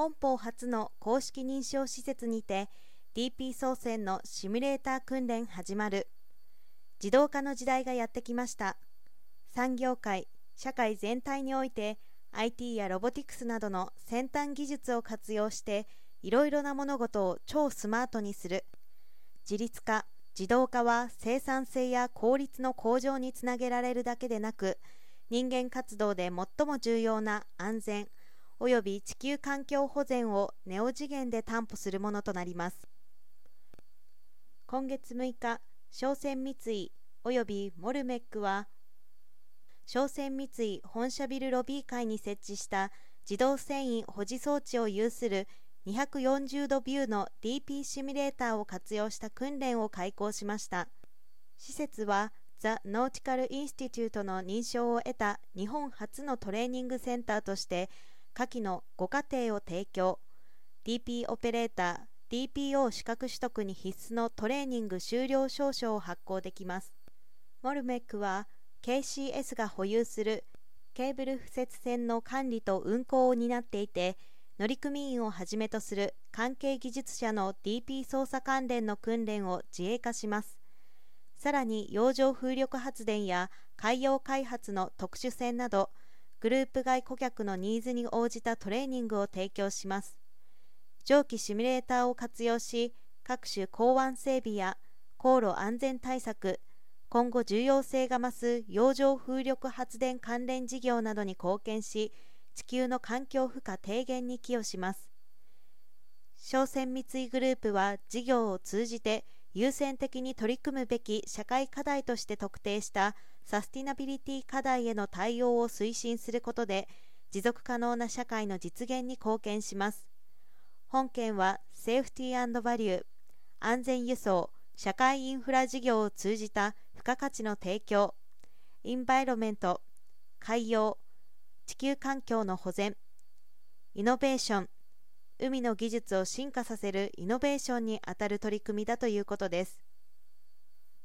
本邦初の公式認証施設にて DP 操船のシミュレーター訓練始まる。自動化の時代がやってきました。産業界社会全体において IT やロボティクスなどの先端技術を活用していろいろな物事を超スマートにする。自立化自動化は生産性や効率の向上につなげられるだけでなく人間活動で最も重要な安全及び地球環境保全をネオ次元で担保するものとなります。今月6日商船三井及びモルメックは商船三井本社ビルロビー階に設置した自動繊維保持装置を有する240度ビューの DP シミュレーターを活用した訓練を開講しました。施設は The Nautical Institute の認証を得た日本初のトレーニングセンターとして下記の5課程を提供。DP オペレーター DPO 資格取得に必須のトレーニング修了証書を発行できます。モルメックは KCS が保有するケーブル敷設船の管理と運航を担っていて乗組員をはじめとする関係技術者の DP 操作関連の訓練を自営化します。さらに洋上風力発電や海洋開発の特殊船などグループ外顧客のニーズに応じたトレーニングを提供します。蒸気シミュレーターを活用し各種港湾整備や航路安全対策今後重要性が増す洋上風力発電関連事業などに貢献し地球の環境負荷低減に寄与します。商船三井グループは事業を通じて優先的に取り組むべき社会課題として特定したサスティナビリティ課題への対応を推進することで持続可能な社会の実現に貢献します。本件はセーフティーバリュー安全輸送社会インフラ事業を通じた付加価値の提供インバイロメント海洋地球環境の保全イノベーション海の技術を進化させるイノベーションにあたる取り組みだということです。